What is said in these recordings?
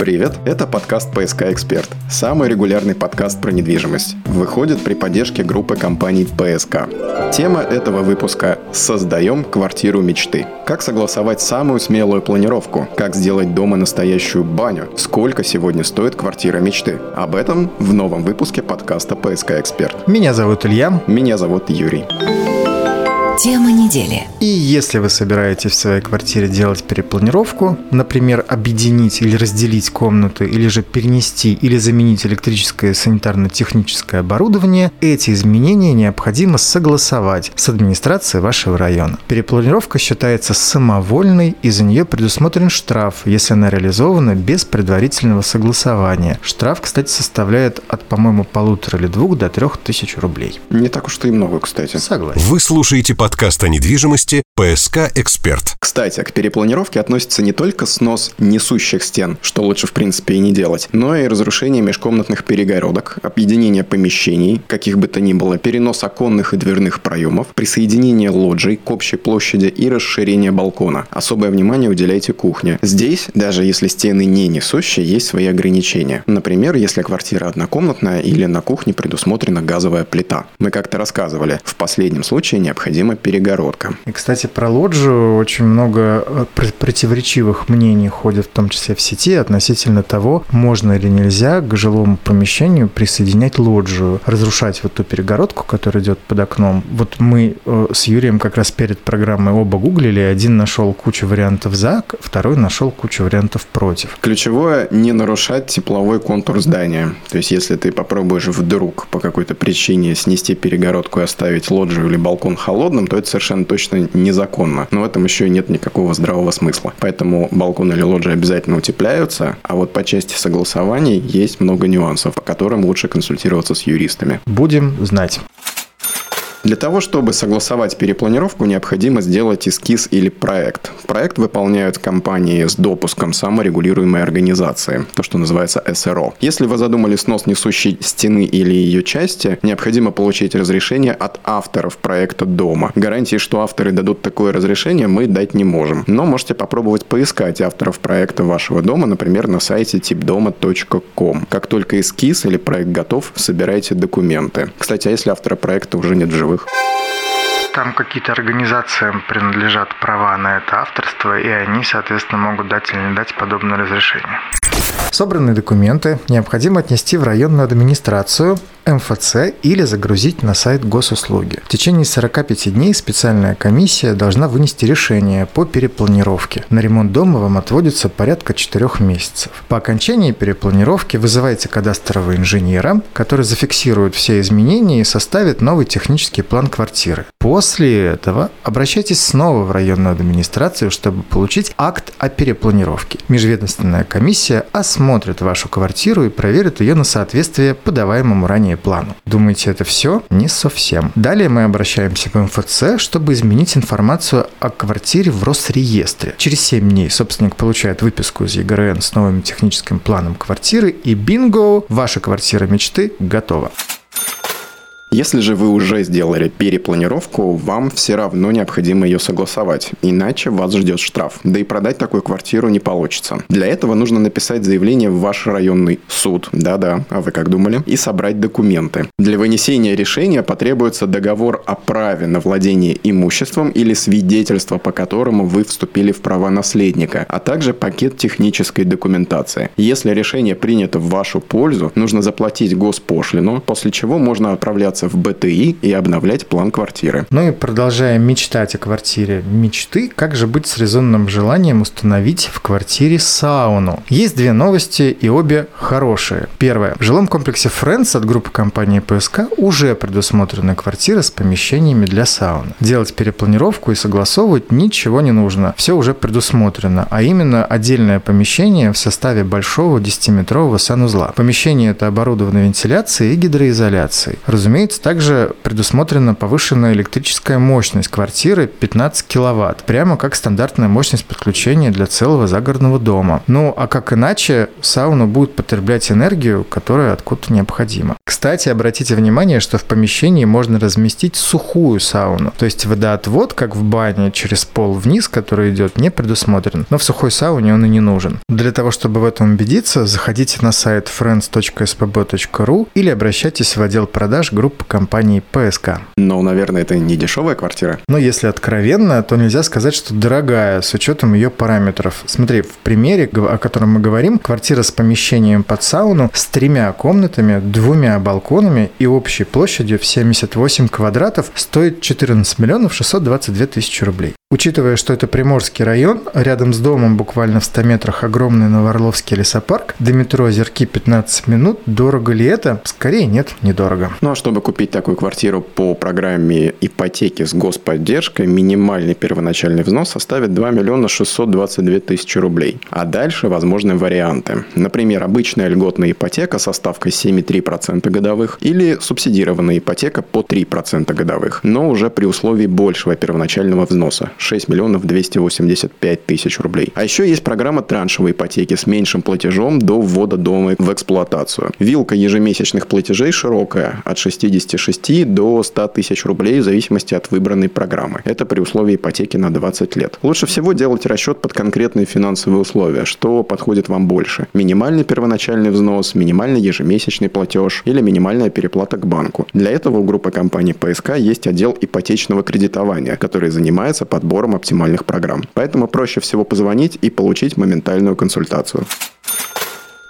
Привет, это подкаст «ПСК Эксперт», самый регулярный подкаст про недвижимость. Выходит при поддержке группы компаний «ПСК». Тема этого выпуска «Создаем квартиру мечты». Как согласовать самую смелую планировку? Как сделать дома настоящую баню? Сколько сегодня стоит квартира мечты? Об этом в новом выпуске подкаста «ПСК Эксперт». Меня зовут Илья. Меня зовут Юрий. Тема недели. И если вы собираетесь в своей квартире делать перепланировку, например, объединить или разделить комнаты, или же перенести или заменить электрическое и санитарно-техническое оборудование, эти изменения необходимо согласовать с администрацией вашего района. Перепланировка считается самовольной, и за нее предусмотрен штраф, если она реализована без предварительного согласования. Штраф, кстати, составляет от, по-моему, полутора или двух до трех тысяч рублей. Не так уж и много, кстати. Согласен. Вы слушаете подкаст подкаст о недвижимости «ПСК Эксперт». Кстати, к перепланировке относится не только снос несущих стен, что лучше в принципе и не делать, но и разрушение межкомнатных перегородок, объединение помещений, каких бы то ни было, перенос оконных и дверных проемов, присоединение лоджий к общей площади и расширение балкона. Особое внимание уделяйте кухне. Здесь, даже если стены не несущие, есть свои ограничения. Например, если квартира однокомнатная или на кухне предусмотрена газовая плита. Мы как-то рассказывали, в последнем случае необходимо перегородка. И, кстати, про лоджию очень много э, противоречивых мнений ходит, в том числе в сети, относительно того, можно или нельзя к жилому помещению присоединять лоджию, разрушать вот ту перегородку, которая идет под окном. Вот мы э, с Юрием как раз перед программой оба гуглили, один нашел кучу вариантов за, второй нашел кучу вариантов против. Ключевое – не нарушать тепловой контур здания. То есть, если ты попробуешь вдруг по какой-то причине снести перегородку и оставить лоджию или балкон холодным, то это совершенно точно незаконно. Но в этом еще и нет никакого здравого смысла. Поэтому балкон или лоджия обязательно утепляются, а вот по части согласований есть много нюансов, по которым лучше консультироваться с юристами. Будем знать. Для того, чтобы согласовать перепланировку, необходимо сделать эскиз или проект. Проект выполняют компании с допуском саморегулируемой организации, то, что называется СРО. Если вы задумали снос несущей стены или ее части, необходимо получить разрешение от авторов проекта дома. Гарантии, что авторы дадут такое разрешение, мы дать не можем. Но можете попробовать поискать авторов проекта вашего дома, например, на сайте tipdoma.com. Как только эскиз или проект готов, собирайте документы. Кстати, а если автора проекта уже нет в живых? живых. Там какие-то организациям принадлежат права на это авторство, и они, соответственно, могут дать или не дать подобное разрешение. Собранные документы необходимо отнести в районную администрацию, МФЦ или загрузить на сайт госуслуги. В течение 45 дней специальная комиссия должна вынести решение по перепланировке. На ремонт дома вам отводится порядка 4 месяцев. По окончании перепланировки вызывайте кадастрового инженера, который зафиксирует все изменения и составит новый технический план квартиры. После этого обращайтесь снова в районную администрацию, чтобы получить акт о перепланировке. Межведомственная комиссия осмотрит вашу квартиру и проверит ее на соответствие подаваемому ранее плану. Думаете, это все? Не совсем. Далее мы обращаемся в МФЦ, чтобы изменить информацию о квартире в Росреестре. Через 7 дней собственник получает выписку из ЕГРН с новым техническим планом квартиры и бинго, ваша квартира мечты готова. Если же вы уже сделали перепланировку, вам все равно необходимо ее согласовать, иначе вас ждет штраф. Да и продать такую квартиру не получится. Для этого нужно написать заявление в ваш районный суд, да-да, а вы как думали, и собрать документы. Для вынесения решения потребуется договор о праве на владение имуществом или свидетельство, по которому вы вступили в права наследника, а также пакет технической документации. Если решение принято в вашу пользу, нужно заплатить госпошлину, после чего можно отправляться в БТИ и обновлять план квартиры. Ну и продолжая мечтать о квартире мечты, как же быть с резонным желанием установить в квартире сауну? Есть две новости и обе хорошие. Первое. В жилом комплексе Friends от группы компании ПСК уже предусмотрены квартиры с помещениями для сауны. Делать перепланировку и согласовывать ничего не нужно. Все уже предусмотрено, а именно отдельное помещение в составе большого 10-метрового санузла. Помещение это оборудовано вентиляцией и гидроизоляцией. Разумеется, Разумеется, также предусмотрена повышенная электрическая мощность квартиры 15 киловатт, прямо как стандартная мощность подключения для целого загородного дома. Ну, а как иначе, сауна будет потреблять энергию, которая откуда-то необходима. Кстати, обратите внимание, что в помещении можно разместить сухую сауну, то есть водоотвод, как в бане, через пол вниз, который идет, не предусмотрен, но в сухой сауне он и не нужен. Для того, чтобы в этом убедиться, заходите на сайт friends.spb.ru или обращайтесь в отдел продаж группы компании ПСК. Но, наверное, это не дешевая квартира. Но если откровенно, то нельзя сказать, что дорогая с учетом ее параметров. Смотри, в примере, о котором мы говорим, квартира с помещением под сауну с тремя комнатами, двумя балконами и общей площадью в 78 квадратов стоит 14 миллионов 622 тысячи рублей. Учитывая, что это Приморский район, рядом с домом буквально в 100 метрах огромный Новоорловский лесопарк, до метро Озерки 15 минут, дорого ли это? Скорее нет, недорого. Ну а чтобы купить такую квартиру по программе ипотеки с господдержкой, минимальный первоначальный взнос составит 2 миллиона 622 тысячи рублей. А дальше возможны варианты. Например, обычная льготная ипотека со ставкой 7,3% годовых или субсидированная ипотека по 3% годовых, но уже при условии большего первоначального взноса 6 миллионов 285 тысяч рублей. А еще есть программа траншевой ипотеки с меньшим платежом до ввода дома в эксплуатацию. Вилка ежемесячных платежей широкая, от 66 до 100 тысяч рублей в зависимости от выбранной программы. Это при условии ипотеки на 20 лет. Лучше всего делать расчет под конкретные финансовые условия, что подходит вам больше. Минимальный первоначальный взнос, минимальный ежемесячный платеж или минимальная переплата к банку. Для этого у группы компаний ПСК есть отдел ипотечного кредитования, который занимается подбором оптимальных программ. Поэтому проще всего позвонить и получить моментальную консультацию.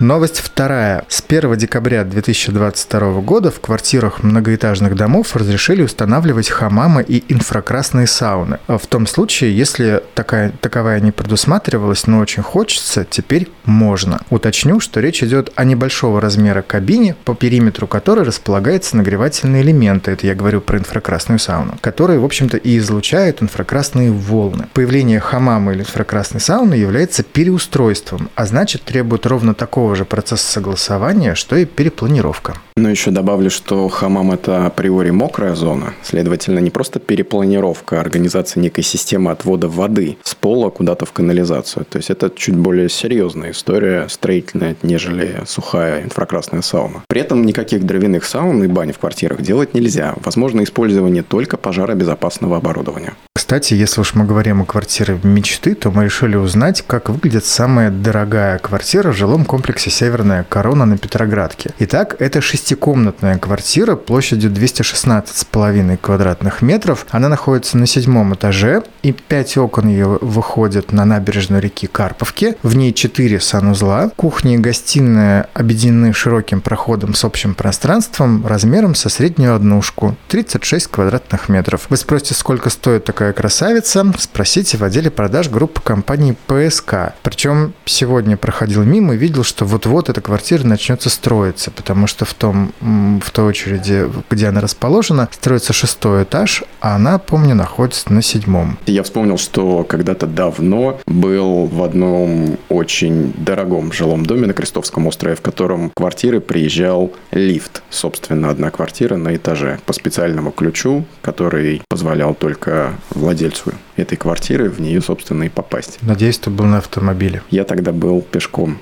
Новость вторая. С 1 декабря 2022 года в квартирах многоэтажных домов разрешили устанавливать хамамы и инфракрасные сауны. В том случае, если такая, таковая не предусматривалась, но очень хочется, теперь можно. Уточню, что речь идет о небольшого размера кабине, по периметру которой располагаются нагревательные элементы, это я говорю про инфракрасную сауну, которые, в общем-то, и излучают инфракрасные волны. Появление хамама или инфракрасной сауны является переустройством, а значит требует ровно такого такого же процесса согласования, что и перепланировка. Но еще добавлю, что хамам – это априори мокрая зона. Следовательно, не просто перепланировка, а организация некой системы отвода воды с пола куда-то в канализацию. То есть это чуть более серьезная история строительная, нежели сухая инфракрасная сауна. При этом никаких дровяных саун и бань в квартирах делать нельзя. Возможно использование только пожаробезопасного оборудования. Кстати, если уж мы говорим о квартире мечты, то мы решили узнать, как выглядит самая дорогая квартира в жилом комплексе «Северная корона» на Петроградке. Итак, это шестикомнатная квартира площадью 216,5 квадратных метров. Она находится на седьмом этаже, и пять окон ее выходят на набережную реки Карповки. В ней четыре санузла. Кухня и гостиная объединены широким проходом с общим пространством размером со среднюю однушку. 36 квадратных метров. Вы спросите, сколько стоит такая красавица, спросите в отделе продаж группы компании ПСК. Причем сегодня проходил мимо и видел, что вот-вот эта квартира начнется строиться, потому что в, том, в той очереди, где она расположена, строится шестой этаж, а она, помню, находится на седьмом. Я вспомнил, что когда-то давно был в одном очень дорогом жилом доме на Крестовском острове, в котором квартиры приезжал лифт. Собственно, одна квартира на этаже по специальному ключу, который позволял только владельцу этой квартиры в нее, собственно, и попасть. Надеюсь, ты был на автомобиле. Я тогда был пешком.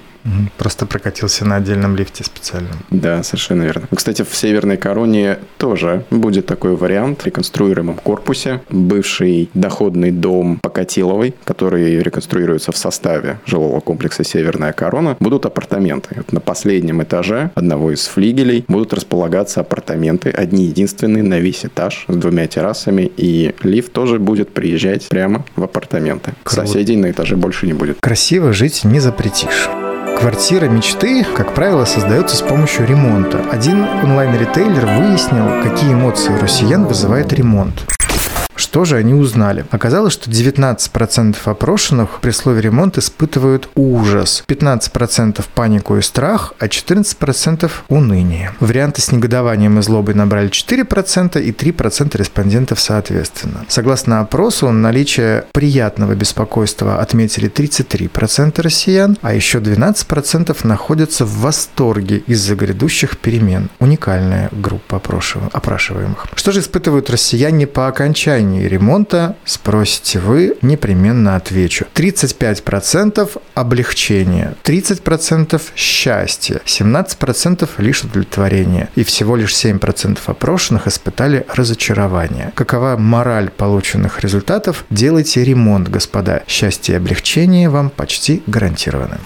Просто прокатился на отдельном лифте специальном. Да, совершенно верно. Кстати, в Северной Короне тоже будет такой вариант в реконструируемом корпусе. Бывший доходный дом Покатиловой, который реконструируется в составе жилого комплекса Северная Корона, будут апартаменты. Вот на последнем этаже одного из флигелей будут располагаться апартаменты, одни единственные на весь этаж с двумя террасами, и лифт тоже будет приезжать прямо в апартаменты. Круто. Соседей на этаже больше не будет. Красиво жить не запретишь. Квартира мечты, как правило, создается с помощью ремонта. Один онлайн-ритейлер выяснил, какие эмоции у россиян вызывает ремонт. Что же они узнали? Оказалось, что 19% опрошенных при слове «ремонт» испытывают ужас, 15% панику и страх, а 14% уныние. Варианты с негодованием и злобой набрали 4% и 3% респондентов соответственно. Согласно опросу, наличие приятного беспокойства отметили 33% россиян, а еще 12% находятся в восторге из-за грядущих перемен. Уникальная группа опрашиваемых. Что же испытывают россияне по окончании ремонта, спросите вы, непременно отвечу. 35% облегчения, 30% счастья, 17% лишь удовлетворения и всего лишь 7% опрошенных испытали разочарование. Какова мораль полученных результатов? Делайте ремонт, господа. Счастье и облегчение вам почти гарантированы.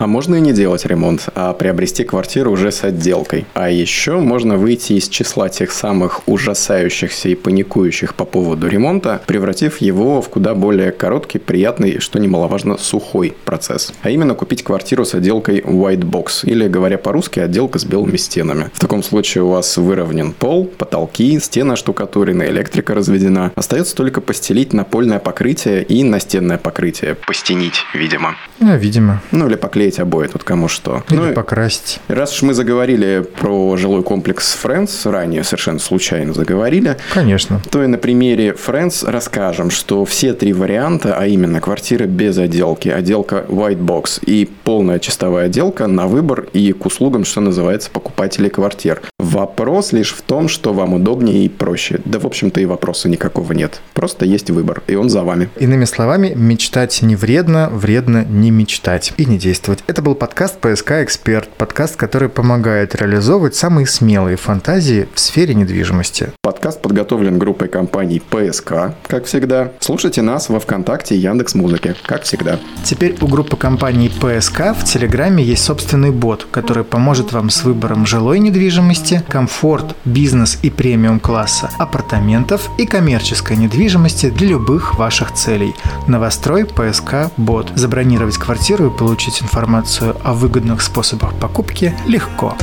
А можно и не делать ремонт, а приобрести квартиру уже с отделкой. А еще можно выйти из числа тех самых ужасающихся и паникующих по поводу ремонта, превратив его в куда более короткий, приятный что немаловажно, сухой процесс. А именно купить квартиру с отделкой white box, или, говоря по-русски, отделка с белыми стенами. В таком случае у вас выровнен пол, потолки, стены штукатурены, электрика разведена. Остается только постелить напольное покрытие и настенное покрытие. Постенить, видимо. Ну, видимо. Ну, или поклеить поклеить обои, тут кому что. Или ну, покрасить. Раз уж мы заговорили про жилой комплекс Friends, ранее совершенно случайно заговорили. Конечно. То и на примере Friends расскажем, что все три варианта, а именно квартира без отделки, отделка white box и полная чистовая отделка на выбор и к услугам, что называется, покупателей квартир. Вопрос лишь в том, что вам удобнее и проще. Да, в общем-то, и вопроса никакого нет. Просто есть выбор, и он за вами. Иными словами, мечтать не вредно, вредно не мечтать и не действовать. Это был подкаст «ПСК Эксперт», подкаст, который помогает реализовывать самые смелые фантазии в сфере недвижимости. Подкаст подготовлен группой компаний «ПСК», как всегда. Слушайте нас во Вконтакте и Яндекс Музыке, как всегда. Теперь у группы компаний «ПСК» в Телеграме есть собственный бот, который поможет вам с выбором жилой недвижимости, комфорт, бизнес и премиум класса, апартаментов и коммерческой недвижимости для любых ваших целей. Новострой ПСК Бот. Забронировать квартиру и получить информацию информацию о выгодных способах покупки легко.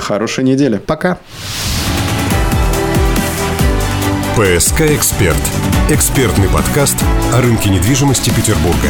Хорошей недели. Пока. ПСК «Эксперт» – экспертный подкаст о рынке недвижимости Петербурга.